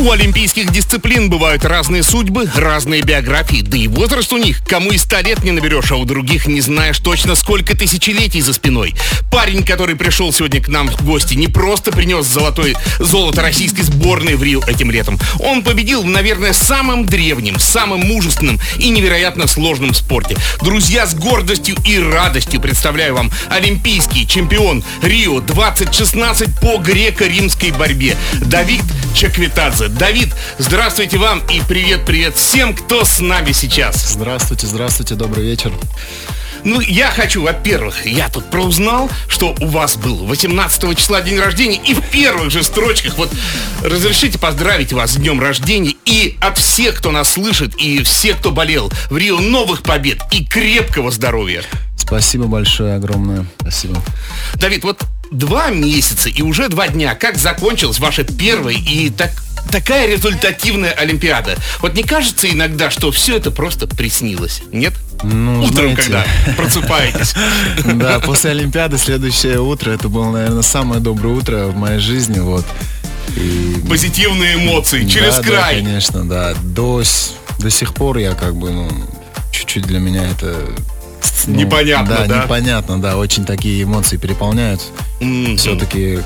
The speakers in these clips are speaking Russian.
У олимпийских дисциплин бывают разные судьбы, разные биографии, да и возраст у них. Кому и ста лет не наберешь, а у других не знаешь точно, сколько тысячелетий за спиной. Парень, который пришел сегодня к нам в гости, не просто принес золотой, золото российской сборной в Рио этим летом. Он победил наверное, самом древнем, самом мужественном и невероятно сложном спорте. Друзья, с гордостью и радостью представляю вам олимпийский чемпион Рио 2016 по греко-римской борьбе. Давид Чаквитадзе. Давид, здравствуйте вам и привет-привет всем, кто с нами сейчас. Здравствуйте, здравствуйте, добрый вечер. Ну, я хочу, во-первых, я тут проузнал, что у вас был 18 числа день рождения, и в первых же строчках, вот, разрешите поздравить вас с днем рождения, и от всех, кто нас слышит, и всех, кто болел, в Рио новых побед и крепкого здоровья. Спасибо большое, огромное. Спасибо. Давид, вот два месяца и уже два дня, как закончилась ваша первая и так такая результативная Олимпиада. Вот не кажется иногда, что все это просто приснилось, нет? Ну, Утром, знаете, когда просыпаетесь. Да, после Олимпиады следующее утро, это было, наверное, самое доброе утро в моей жизни, вот. И Позитивные эмоции через да, край. Да, конечно, да. До, до сих пор я как бы, ну, чуть-чуть для меня это... ну, Непонятно, да? непонятно, да. Очень такие эмоции переполняют. Мгм. Все-таки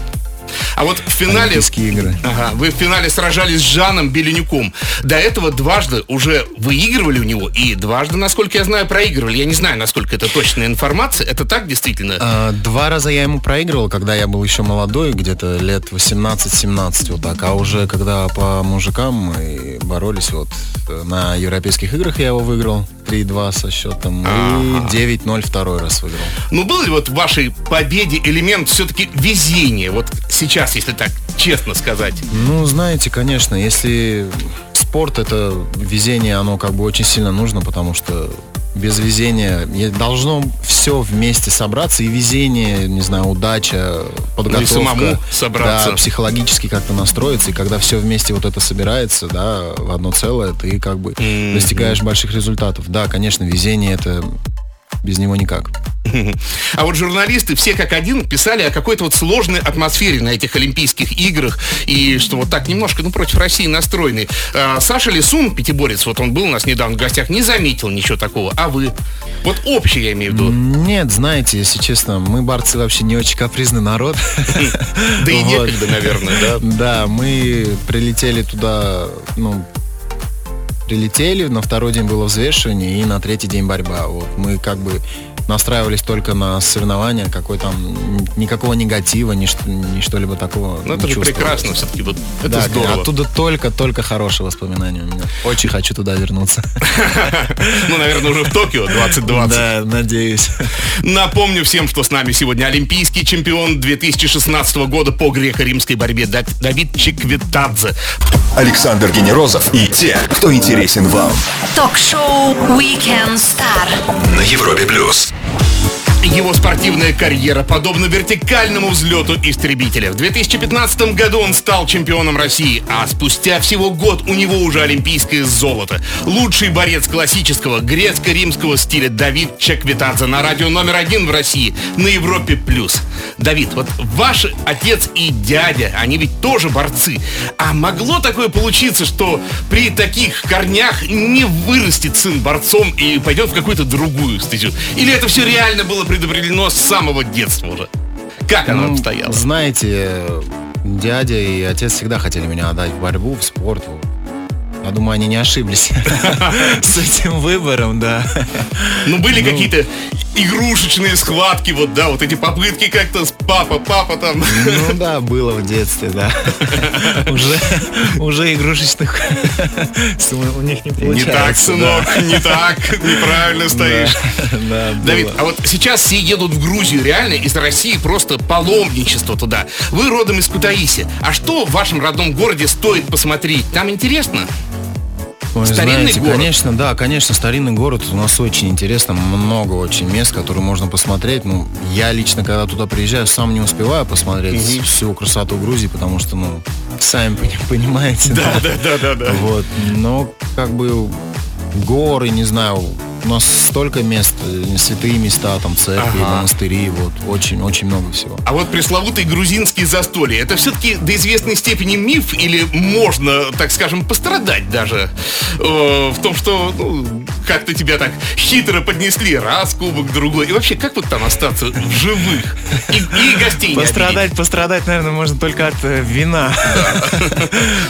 А вот в финале... Олимпийские игры. Ага, вы в финале сражались с Жаном Беленюком. До этого дважды уже выигрывали у него и дважды, насколько я знаю, проигрывали. Я не знаю, насколько это точная информация. Это так действительно? А, Два раза я ему проигрывал, когда я был еще молодой, где-то лет 18-17, вот так. А уже когда по мужикам мы боролись, вот на Европейских играх я его выиграл 3-2 со счетом. И 9-0 второй раз выиграл. Ну, был ли вот в вашей победе элемент все-таки везения? Вот сейчас, если так честно сказать. Ну, знаете, конечно, если спорт это везение, оно как бы очень сильно нужно, потому что без везения должно все вместе собраться, и везение, не знаю, удача, подготовка. самому собраться. Да, психологически как-то настроиться, и когда все вместе вот это собирается, да, в одно целое, ты как бы Мгм. достигаешь больших результатов. Да, конечно, везение это без него никак. А вот журналисты все как один писали о какой-то вот сложной атмосфере на этих Олимпийских играх и что вот так немножко, ну, против России настроены. А, Саша Лисун, пятиборец, вот он был у нас недавно в гостях, не заметил ничего такого. А вы? Вот общее я имею в виду. Нет, знаете, если честно, мы борцы вообще не очень капризный народ. Да и некогда, наверное, да? Да, мы прилетели туда, ну, прилетели, на второй день было взвешивание и на третий день борьба. Вот мы как бы настраивались только на соревнования, какой там никакого негатива, ни, ни что-либо такого. Ну, не это же прекрасно все-таки, вот это Да, здорово. оттуда только-только хорошие воспоминания у меня. Очень хочу туда вернуться. Ну, наверное, уже в Токио 2020. Да, надеюсь. Напомню всем, что с нами сегодня олимпийский чемпион 2016 года по греко-римской борьбе Да- Давид Чиквитадзе. Александр Генерозов и те, кто интересен вам. Ток-шоу Weekend Star. На Европе плюс. Bye. Его спортивная карьера подобна вертикальному взлету истребителя. В 2015 году он стал чемпионом России, а спустя всего год у него уже олимпийское золото. Лучший борец классического грецко-римского стиля Давид Чаквитадзе на радио номер один в России на Европе+. плюс. Давид, вот ваш отец и дядя, они ведь тоже борцы. А могло такое получиться, что при таких корнях не вырастет сын борцом и пойдет в какую-то другую стезю? Или это все реально было предопределено с самого детства уже? Как оно Ну, обстояло? Знаете, дядя и отец всегда хотели меня отдать в борьбу, в спорт. Я думаю, они не ошиблись с этим выбором, да. Ну, были какие-то игрушечные схватки, вот, да, вот эти попытки как-то с папа, папа там. Ну да, было в детстве, да. Уже, уже игрушечных у них не Не получается. так, сынок, не так, неправильно Да, стоишь. да, Давид, было. а вот сейчас все едут в Грузию, реально из России просто паломничество туда. Вы родом из Кутаиси. А что в вашем родном городе стоит посмотреть? Там интересно? Ой, Старинный знаете, город? конечно, да, конечно, старинный город. У нас очень интересно, много очень мест, которые можно посмотреть. Ну, я лично, когда туда приезжаю, сам не успеваю посмотреть всю красоту Грузии, потому что, ну, сами пони- понимаете. да, да, да, да. Вот, но как бы горы, не знаю, у нас столько мест, э, святые места, там церкви, Ага. монастыри, вот очень-очень много всего. А вот пресловутые грузинские застолья, это все-таки до известной степени миф или можно, так скажем, пострадать даже э, в том, что ну, как-то тебя так хитро поднесли раз кубок, другой. И вообще, как вот там остаться в живых? И, и гостей не обидеть? Пострадать, пострадать, наверное, можно только от э, вина.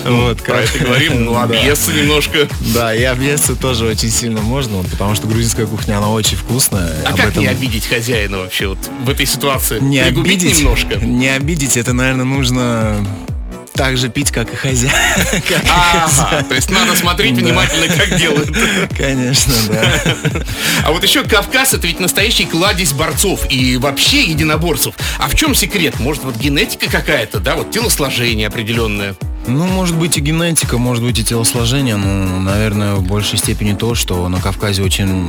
Вот, Про как- это говорим, ну, Да. объесться немножко. Да, и объесться тоже очень сильно можно, вот, потому что грузинская кухня, она очень вкусная. А Об как этом не обидеть хозяина вообще вот в этой ситуации? не Пригубить обидеть, немножко? не обидеть, это, наверное, нужно так же пить, как и хозяин. Ага, то есть надо смотреть внимательно, как делают. Конечно, да. А вот еще Кавказ это ведь настоящий кладезь борцов и вообще единоборцев. А в чем секрет? Может, вот генетика какая-то, да, вот телосложение определенное. Ну, может быть и генетика, может быть и телосложение, но, наверное, в большей степени то, что на Кавказе очень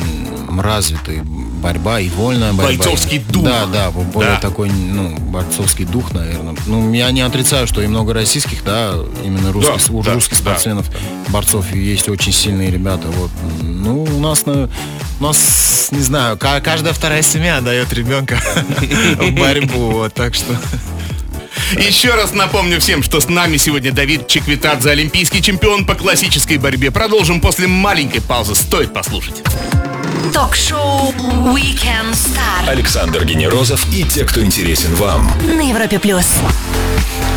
развита и борьба, и вольная борьба. Бойцовский дух. Да, да, более Да. такой, ну, борцовский дух, наверное. Ну, я не отрицаю, что и много российских, да, именно русских, Да, да, русских да. спортсменов, борцов, и есть очень сильные ребята, вот. Ну, у нас, на, у нас, не знаю, ка- каждая вторая семья дает ребенка в борьбу, вот, так что... Еще раз напомню всем, что с нами сегодня Давид Чеквитадзе, олимпийский чемпион по классической борьбе. Продолжим после маленькой паузы. Стоит послушать. Ток-шоу Weekend Star Александр Генерозов и те, кто интересен вам. на Европе плюс.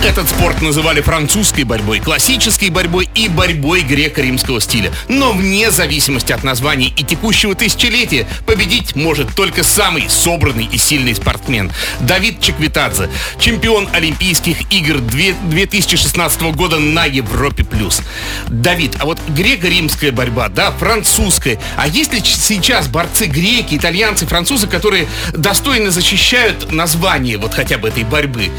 Этот спорт называли французской борьбой, классической борьбой и борьбой греко-римского стиля. Но вне зависимости от названий и текущего тысячелетия победить может только самый собранный и сильный спортсмен. Давид Чеквитадзе, чемпион Олимпийских игр две- 2016 года на Европе+. плюс. Давид, а вот греко-римская борьба, да, французская. А есть ли сейчас борцы греки, итальянцы, французы, которые достойно защищают название вот хотя бы этой борьбы?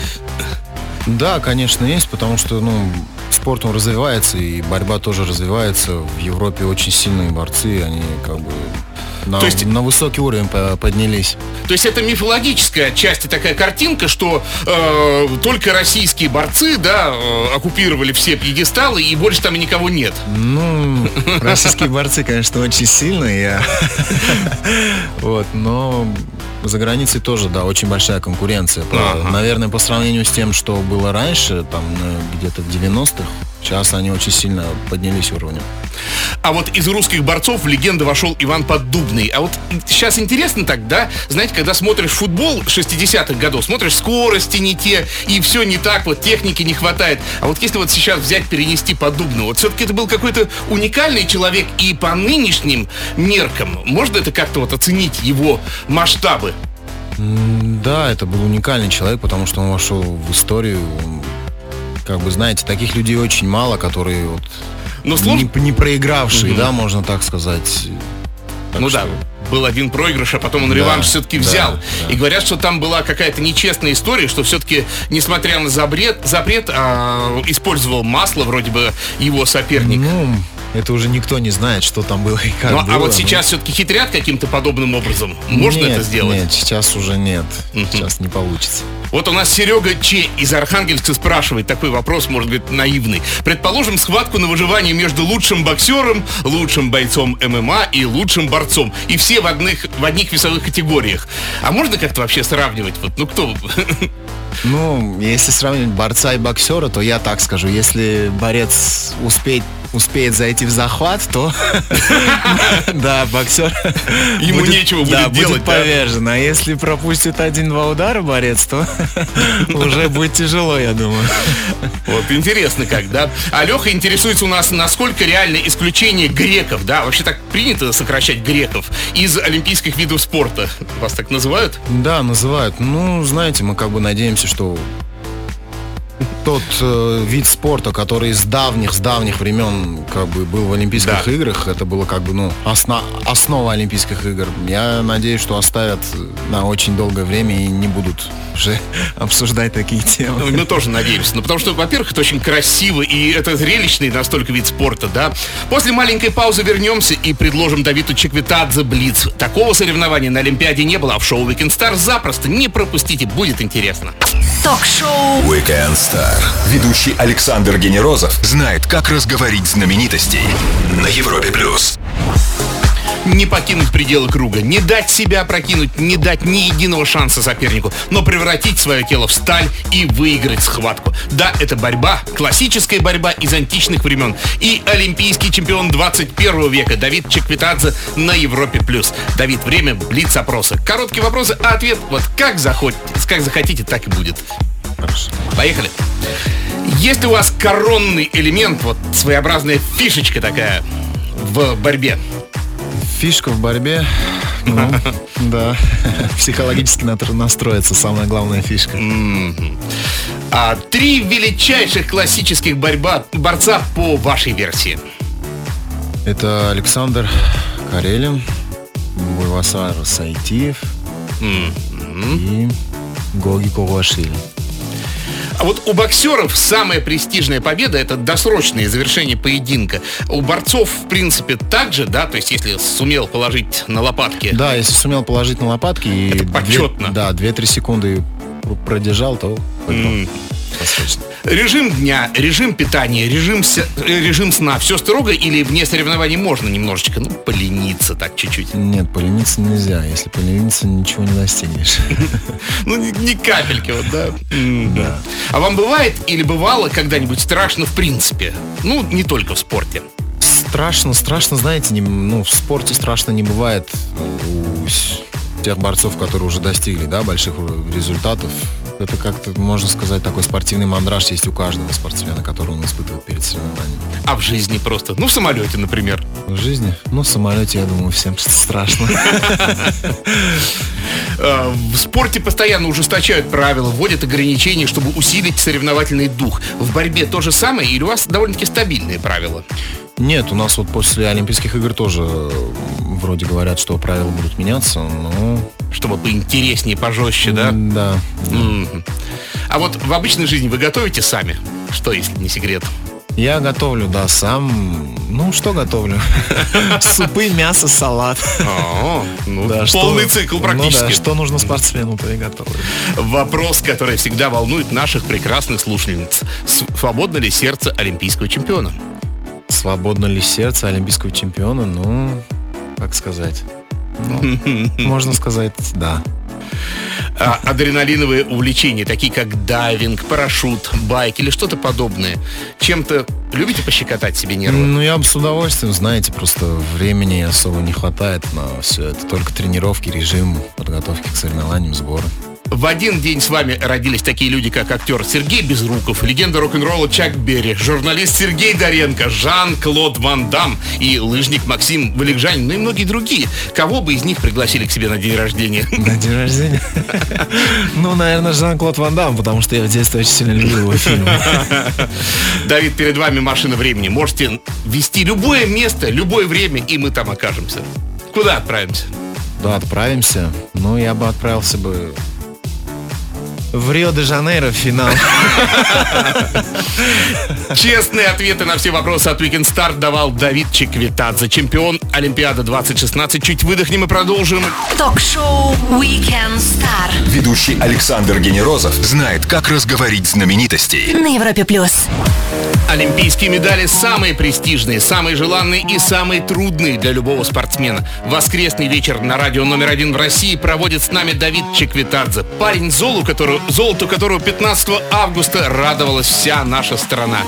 Да, конечно, есть, потому что, ну, спорт он развивается, и борьба тоже развивается. В Европе очень сильные борцы, они как бы на, То есть- на высокий уровень по- поднялись. То есть это мифологическая отчасти такая картинка, что э, только российские борцы, да, э, оккупировали все пьедесталы и больше там и никого нет. Ну, российские борцы, конечно, очень сильные, вот, но за границей тоже, да, очень большая конкуренция. Наверное, по сравнению с тем, что было раньше, там, где-то в 90-х, сейчас они очень сильно поднялись уровнем. А вот из русских борцов в легенду вошел Иван Поддубный. А вот сейчас интересно так, да, знаете, когда смотришь футбол 60-х годов, смотришь скорости не те, и все не так, вот техники не хватает. А вот если вот сейчас взять, перенести Поддубного, вот все-таки это был какой-то уникальный человек, и по нынешним меркам можно это как-то вот оценить его масштабы? Да, это был уникальный человек, потому что он вошел в историю. Как бы, знаете, таких людей очень мало, которые вот Но сложно, не, не проигравшие, Мгм. да, можно так сказать. Так ну что- да, был один проигрыш, а потом он Да, реванш все-таки да, взял. да. И говорят, что там была какая-то нечестная история, что все-таки, несмотря на запрет, запрет а, использовал масло, вроде бы его соперник. Ну, это уже никто не знает, что там было и как Ну, было. а вот ну. сейчас все-таки хитрят каким-то подобным образом. Можно Нет, это сделать? Нет, сейчас уже нет. Сейчас не получится. Вот у нас Серега Че из Архангельска спрашивает такой вопрос, может быть, наивный. Предположим, схватку на выживание между лучшим боксером, лучшим бойцом ММА и лучшим борцом. И все в одних, в одних весовых категориях. А можно как-то вообще сравнивать? Вот, ну кто? Ну, если сравнивать борца и боксера, то я так скажу, если борец успеет успеет зайти в захват, то да, боксер Ему нечего будет да, делать, повержен. А если пропустит один-два удара борец, то уже будет тяжело, я думаю. Вот интересно как, да? А Леха интересуется у нас, насколько реально исключение греков, да? Вообще так принято сокращать греков из олимпийских видов спорта. Вас так называют? Да, называют. Ну, знаете, мы как бы надеемся, что тот э, вид спорта, который с давних, с давних времен как бы был в Олимпийских Да. играх, это было как бы, ну, осна- основа Олимпийских игр. Я надеюсь, что оставят на очень долгое время и не будут уже обсуждать такие темы. Ну, Мы тоже надеемся. Ну, потому что, во-первых, это очень красиво, и это зрелищный настолько вид спорта, да? После маленькой паузы вернемся и предложим Давиду Чеквитадзе Блиц. Такого соревнования на Олимпиаде не было, а в шоу Weekend Star запросто. Не пропустите, будет интересно. Ток-шоу Weekend Star. Ведущий Александр Генерозов знает, как разговорить знаменитостей на Европе+. плюс. не покинуть пределы круга, не дать себя прокинуть, не дать ни единого шанса сопернику, но превратить свое тело в сталь и выиграть схватку. Да, это борьба, классическая борьба из античных времен. И олимпийский чемпион 21 века Давид Чеквитадзе на Европе+. плюс. Давид, время блиц опроса. Короткие вопросы, а ответ вот как, захотите, как захотите, так и будет. Хорошо. Поехали. Есть ли у вас коронный элемент, вот своеобразная фишечка такая в борьбе? Фишка в борьбе. Ну, да. Психологически настроиться, самая главная фишка. А три величайших классических борьба, борца по вашей версии. Это Александр Карелин, Буйвасар Сайтиев и Гоги Ковашвили. А вот у боксеров самая престижная победа это досрочное завершение поединка. У борцов, в принципе, так же, да, то есть если сумел положить на лопатки. Да, если сумел положить на лопатки и Это две- почетно. да, 2-3 секунды продержал, то М. достаточно. Режим дня, режим питания, режим, ся- э, режим сна, все строго или вне соревнований можно немножечко, ну, полениться так чуть-чуть. Нет, полениться нельзя. Если полениться, ничего не достигнешь. Ну, ни, капельки, вот, да. М. А вам бывает или бывало когда-нибудь страшно в принципе? Ну, не только в спорте. Страшно, страшно, знаете, не- ну, в спорте страшно не бывает тех борцов, которые уже достигли, да, больших э, результатов. Это как-то, можно сказать, такой спортивный мандраж есть у каждого спортсмена, который он испытывает перед соревнованием. А в жизни просто, ну, в самолете, например. В жизни, ну, в самолете, я думаю, всем страшно. Э, В спорте постоянно ужесточают правила, вводят ограничения, чтобы усилить соревновательный дух. В борьбе то же самое или у вас довольно-таки стабильные правила? Нет, у нас вот после Олимпийских игр тоже э, вроде говорят, что правила будут меняться, но... Чтобы поинтереснее, пожестче, да? Да. Мгм. А вот в обычной жизни вы готовите сами? Что, если не секрет? Я готовлю, да, сам. Ну, что готовлю? Супы, мясо, салат. О, ну, Да, что- полный цикл ну да, практически. что нужно спортсмену, то и готовлю. Вопрос, который всегда волнует наших прекрасных слушательниц. Свободно ли сердце олимпийского чемпиона? Свободно ли сердце олимпийского чемпиона? Ну, как сказать? Ну, можно сказать, да. А адреналиновые увлечения, такие как дайвинг, парашют, байк или что-то подобное. Чем-то любите пощекотать себе нервы? Ну, я бы с удовольствием, знаете, просто времени особо не хватает на все это. Только тренировки, режим подготовки к соревнованиям, сборы. В один день с вами родились такие люди, как актер Сергей Безруков, легенда рок-н-ролла Чак Берри, журналист Сергей Доренко, Жан-Клод Ван Дам и лыжник Максим Валикжанин, ну и многие другие. Кого бы из них пригласили к себе на день рождения? На день рождения? Ну, наверное, Жан-Клод Ван Дам, потому что я в детстве очень сильно любил его фильмы. Давид, перед вами машина времени. Можете вести любое место, любое время, и мы там окажемся. Куда отправимся? Да, отправимся. Ну, я бы отправился бы в Рио-де-Жанейро финал. Честные ответы на все вопросы от Weekend Start давал Давид Чеквитадзе, чемпион Олимпиада 2016. Чуть выдохнем и продолжим. Ток-шоу Weekend Star Ведущий Александр Генерозов знает, как разговорить знаменитостей. на Европе плюс. Олимпийские медали самые престижные, самые желанные и самые трудные для любого спортсмена. Воскресный вечер на радио номер один в России проводит с нами Давид Чеквитадзе. Парень золу, которого, золоту которого 15 августа радовалась вся наша страна.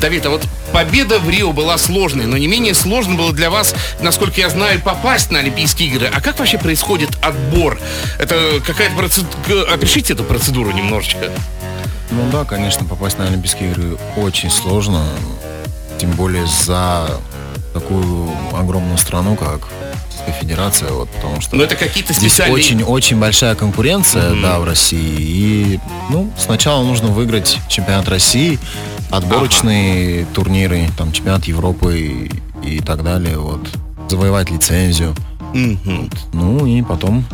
Давид, а вот победа в Рио была сложной, но не менее сложно было для вас, насколько я знаю, попасть на Олимпийские игры. А как вообще происходит отбор? Это какая-то процедура... Опишите эту процедуру немножечко. Ну да, конечно, попасть на Олимпийские игры очень сложно. Тем более за такую огромную страну, как Федерация, вот, потому что Но это какие-то здесь специальные... очень-очень большая конкуренция, да, в России. И, ну, сначала нужно выиграть чемпионат России, отборочные турниры, там, чемпионат Европы и, и так далее, вот. Завоевать лицензию. Мгм. Ну и потом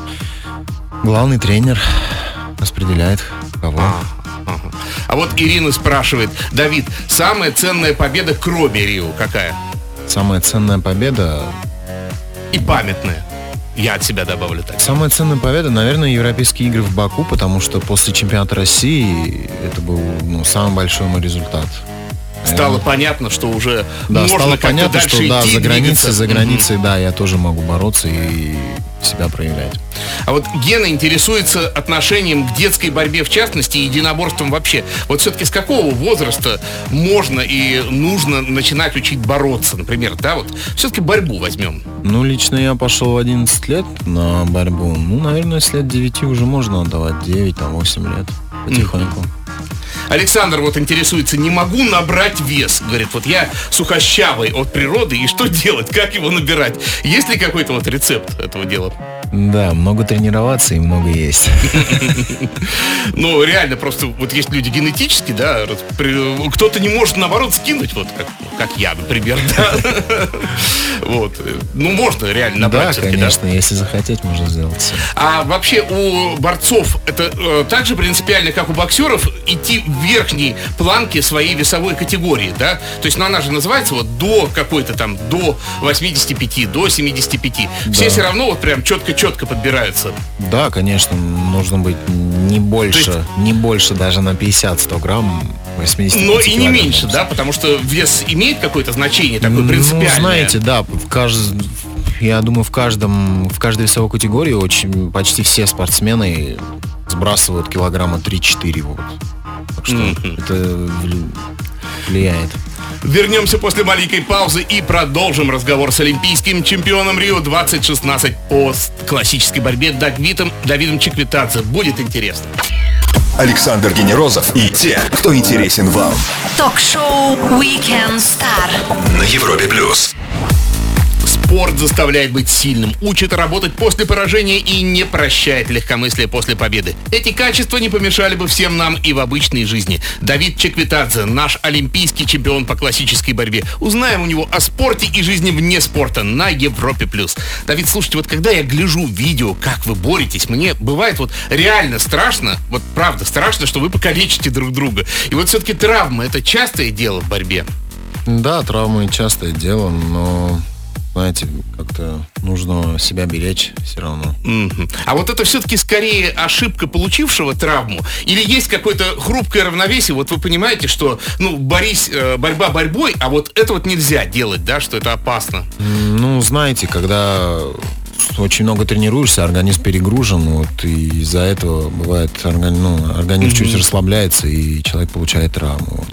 главный тренер распределяет кого. Ага. А вот Ирина спрашивает, Давид, самая ценная победа кроме Рио какая? Самая ценная победа И памятная. Я от себя добавлю так. Самая ценная победа, наверное, Европейские игры в Баку, потому что после чемпионата России это был ну, самый большой мой результат. Стало понятно, что уже Да, можно стало понятно, что да, идти, за границей, за границей, да, я тоже могу бороться и себя проявлять. А вот Гена интересуется отношением к детской борьбе в частности и единоборством вообще. Вот все-таки с какого возраста можно и нужно начинать учить бороться, например, да, вот все-таки борьбу возьмем. Ну, лично я пошел в 11 лет на борьбу. Ну, наверное, с лет 9 уже можно отдавать, 9, там, 8 лет, потихоньку. Александр вот интересуется, не могу набрать вес. Говорит, вот я сухощавый от природы, и что делать, как его набирать? Есть ли какой-то вот рецепт этого дела? Да, много тренироваться и много есть. Ну, реально, просто вот есть люди генетически, да, кто-то не может, наоборот, скинуть, вот как, как я, например, да. Вот. Ну, можно реально набрать Да, конечно, если захотеть, можно сделать. А вообще у борцов это э, так же принципиально, как у боксеров, идти в верхней планке своей весовой категории, да? То есть, ну она же называется вот до какой-то там, до 85, до 75. Все все равно вот прям четко-четко подбираются. Да, конечно, нужно быть не больше, То не больше даже на 50-100 грамм 80 Но и не меньше, да? Потому что вес имеет какое-то значение такое принципиальное. Ну, знаете, да, в кажд... я думаю, в каждом, в каждой весовой категории очень почти все спортсмены сбрасывают килограмма 3-4 вот. Так что Мгм. это вли- влияет. Вернемся после маленькой паузы и продолжим разговор с олимпийским чемпионом Рио 2016 по классической борьбе Давидом, Давидом Чеквитадзе. Будет интересно. Александр Генерозов и те, кто интересен вам. Ток-шоу Weekend Star. На Европе плюс. Спорт заставляет быть сильным, учит работать после поражения и не прощает легкомыслие после победы. Эти качества не помешали бы всем нам и в обычной жизни. Давид Чеквитадзе, наш олимпийский чемпион по классической борьбе. Узнаем у него о спорте и жизни вне спорта на Европе+. плюс. Давид, слушайте, вот когда я гляжу видео, как вы боретесь, мне бывает вот реально страшно, вот правда страшно, что вы покалечите друг друга. И вот все-таки травмы – это частое дело в борьбе. Да, травмы частое дело, но знаете, как-то нужно себя беречь все равно. А вот это все-таки скорее ошибка получившего травму? Или есть какое-то хрупкое равновесие? Вот вы понимаете, что, ну, борись, э, борьба борьбой, а вот это вот нельзя делать, да, что это опасно. Ну, знаете, когда очень много тренируешься, организм перегружен, вот, и из-за этого бывает, орган- ну, организм чуть расслабляется, и человек получает травму. Вот.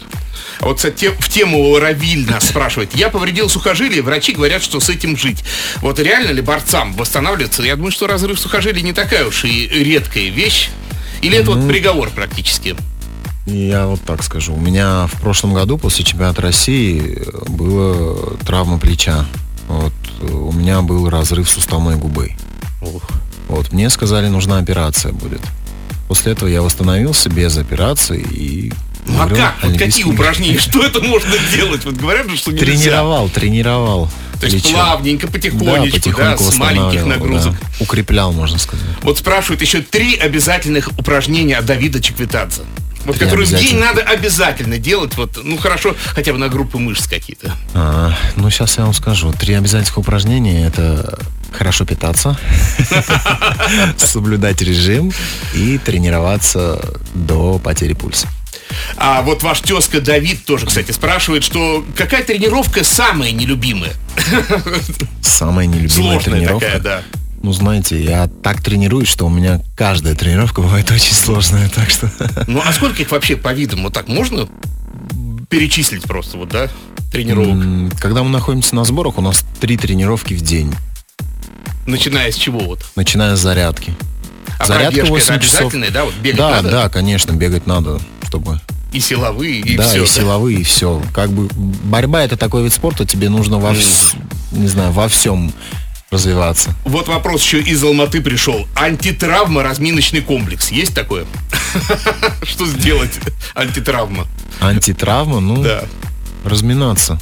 Вот кстати, в тему Равиль нас спрашивает. Я повредил сухожилие, врачи говорят, что с этим жить. Вот реально ли борцам восстанавливаться? Я думаю, что разрыв сухожилий не такая уж и редкая вещь. Или это вот приговор практически? Я вот так скажу. У меня в прошлом году после чемпионата России была травма плеча. Вот, у меня был разрыв суставной губы. Вот, мне сказали, нужна операция будет. После этого я восстановился без операции и... Ну а как? Вот какие упражнения? Что это можно делать? Вот говорят же, что нельзя. Тренировал, тренировал. То есть плечо. плавненько, Да, потихонечку, да, потихоньку с маленьких нагрузок. да. Укреплял, можно сказать. Вот спрашивают еще три обязательных упражнения от Давида Чеквитадзе. Вот Три которые в день надо обязательно делать, вот, ну хорошо, хотя бы на группы мышц какие-то. А, ну, сейчас я вам скажу. Три обязательных упражнения – это хорошо питаться, соблюдать режим и тренироваться до потери пульса. А вот ваш тезка Давид тоже, кстати, спрашивает, что какая тренировка самая нелюбимая? Самая нелюбимая Сложная тренировка. такая, да. Ну, знаете, я так тренируюсь, что у меня каждая тренировка бывает очень сложная, так что... Ну а сколько их вообще по видам? Вот так можно перечислить просто, вот, да, тренировок? Когда мы находимся на сборах, у нас три тренировки в день, Начиная с чего вот? начиная с зарядки. А Зарядка пробежка 8 это часов. да? Вот бегать Да, надо? да, конечно, бегать надо, чтобы... И силовые, и да, все. и силовые, и все. Как бы борьба это такой вид спорта, тебе нужно во, вс- не знаю, во всем развиваться. Вот вопрос еще из Алматы пришел. Антитравма, разминочный комплекс. Есть такое? Что сделать? Антитравма. Антитравма, ну, Да. разминаться.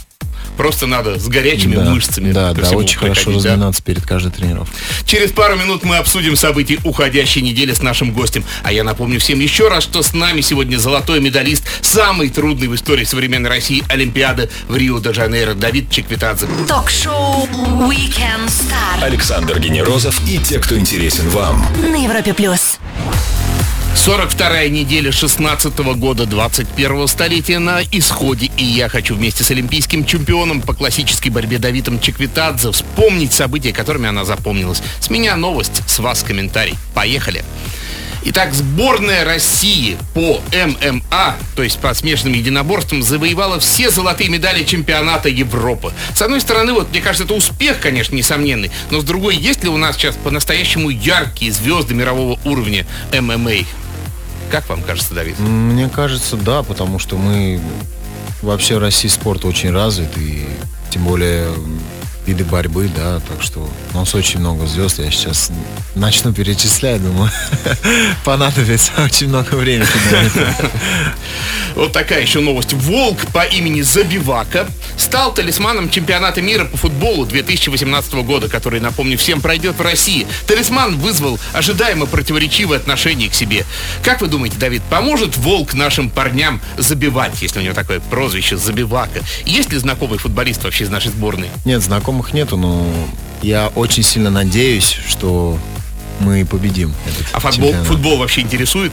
Просто надо с горячими да, мышцами. Да, да, очень хорошо приходить, да? разминаться перед каждой тренировкой. Через пару минут мы обсудим события уходящей недели с нашим гостем. А я напомню всем еще раз, что с нами сегодня золотой медалист самой трудной в истории современной России Олимпиады в Рио-де-Жанейро Давид Чеквитадзе. Ток-шоу Weekend Star Александр Генерозов и те, кто интересен вам. на Европе плюс. 42-я неделя 16 года 21-го столетия на исходе, и я хочу вместе с олимпийским чемпионом по классической борьбе Давидом Чеквитадзе вспомнить события, которыми она запомнилась. С меня новость, с вас комментарий. Поехали! Итак, сборная России по ММА, то есть по смешанным единоборствам, завоевала все золотые медали чемпионата Европы. С одной стороны, вот мне кажется, это успех, конечно, несомненный, но с другой, есть ли у нас сейчас по-настоящему яркие звезды мирового уровня ММА? Как вам кажется, Давид? Мне кажется, да, потому что мы вообще в России спорт очень развит, и тем более виды борьбы, да, так что у нас очень много звезд. Я сейчас начну перечислять, думаю, понадобится очень много времени. Вот такая еще новость. Волк по имени Забивака стал талисманом чемпионата мира по футболу 2018 года, который, напомню, всем пройдет в России. Талисман вызвал ожидаемо противоречивое отношение к себе. Как вы думаете, Давид, поможет Волк нашим парням забивать, если у него такое прозвище Забивака? Есть ли знакомый футболист вообще из нашей сборной? Нет, знакомых нету, но я очень сильно надеюсь, что мы победим. Этот а футбол, футбол вообще интересует?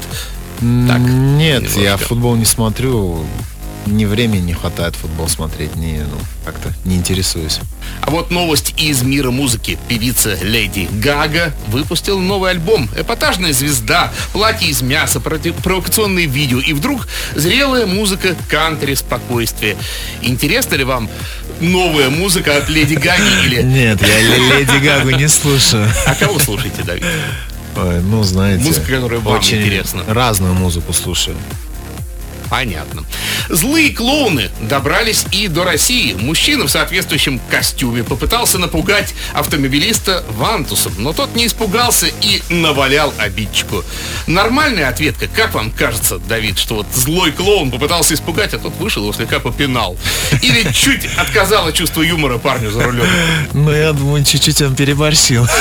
Так, Нет, я футбол не смотрю. Ни времени не хватает футбол смотреть, ни, ну, как-то не интересуюсь. А вот новость из мира музыки. Певица Леди Гага выпустила новый альбом. Эпатажная звезда, платье из мяса, провокационные видео. И вдруг зрелая музыка, кантри, спокойствие. Интересна ли вам новая музыка от Леди Гаги или... Нет, я Леди Гагу не слушаю. А кого слушаете, Давид? Ой, ну, знаете, Музыка, которая вам очень интересна. разную музыку слушаю. Понятно. Злые клоуны добрались и до России. Мужчина в соответствующем костюме попытался напугать автомобилиста Вантусом, но тот не испугался и навалял обидчику. Нормальная ответка, как вам кажется, Давид, что вот злой клоун попытался испугать, а тот вышел, его слегка попинал? Или чуть отказало чувство юмора парню за рулем? Ну, я думаю, чуть-чуть он переборщил.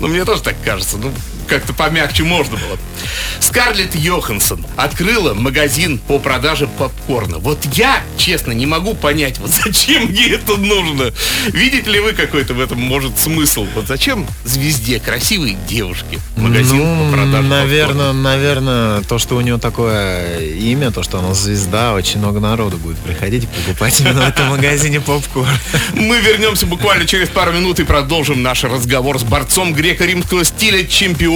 Ну, мне тоже так кажется. Ну, как-то помягче можно было. Скарлетт Йоханссон открыла магазин по продаже попкорна. Вот я, честно, не могу понять, вот зачем ей это нужно. Видите ли вы какой-то в этом может смысл? Вот зачем звезде, красивой девушке магазин ну, по продаже наверное, наверное, то, что у нее такое имя, то, что она звезда, очень много народу будет приходить и покупать именно в этом магазине попкорн. попкорна? Мы вернемся буквально через пару минут и продолжим наш разговор с борцом греко-римского стиля,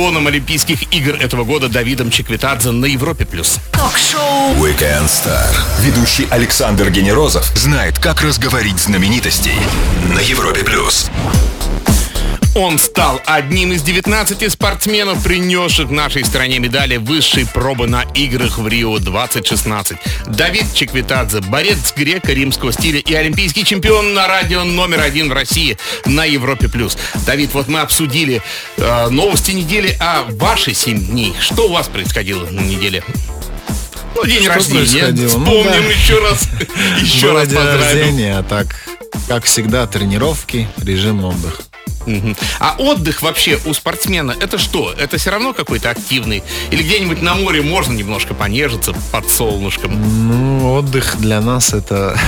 чемпионом Олимпийских игр этого года Давидом Чеквитадзе на Европе+. плюс. Ток-шоу Weekend Star. Ведущий Александр Генерозов знает, как разговорить знаменитостей на Европе плюс. Он стал одним из 19 спортсменов, принесших нашей стране медали высшей пробы на играх в Рио-2016. Давид Чеквитадзе, борец греко-римского стиля и олимпийский чемпион на радио номер один в России на Европе+. плюс. Давид, вот мы обсудили э, новости недели, а ваши 7 дней. Что у вас происходило на неделе? Ну, день Что рождения. Ну, Вспомним да. еще раз. Еще Было раз день поздравим. рождения, а так, как всегда, тренировки, режим отдыха. А отдых вообще у спортсмена это что? Это все равно какой-то активный? Или где-нибудь на море можно немножко понежиться под солнышком? Ну, отдых для нас это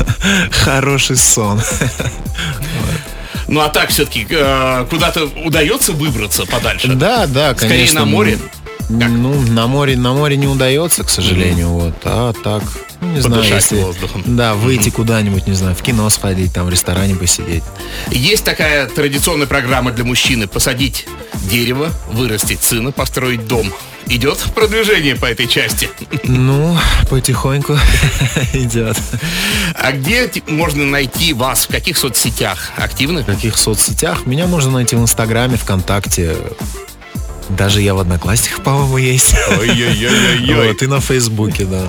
хороший сон. Ну а так все-таки куда-то удается выбраться подальше? Да, да, Скорее конечно. на море? Как? Ну, на море, на море не удается, к сожалению, вот. А так, ну, не знаю, Подышать если... воздухом. Да, выйти куда-нибудь, не знаю, в кино сходить, там, в ресторане посидеть. Есть такая традиционная программа для мужчины посадить дерево, вырастить сына, построить дом. Идет продвижение по этой части. Ну, потихоньку идет. А где можно найти вас? В каких соцсетях? Активны? В каких соцсетях? Меня можно найти в Инстаграме, ВКонтакте. Даже я в Одноклассниках, по-моему, есть. Ой-ой-ой-ой-ой. Вот, и на Фейсбуке, да.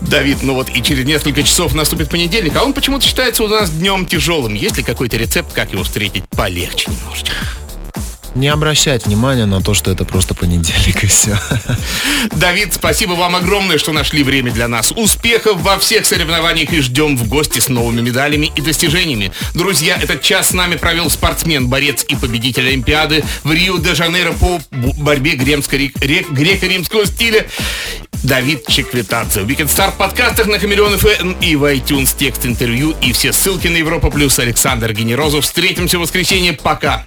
Давид, ну вот и через несколько часов наступит понедельник, а он почему-то считается у нас днем тяжелым. Есть ли какой-то рецепт, как его встретить полегче немножечко? Не обращать внимания на то, что это просто понедельник и все. Давид, спасибо вам огромное, что нашли время для нас. Успехов во всех соревнованиях и ждем в гости с новыми медалями и достижениями. Друзья, этот час с нами провел спортсмен, борец и победитель Олимпиады в Рио-де-Жанейро по борьбе греко-римского стиля Давид Чеквитадзе. Weekend Star в подкастах на Хамелеон ФМ и в iTunes текст интервью и все ссылки на Европа Плюс. Александр Генерозов. Встретимся в воскресенье. Пока.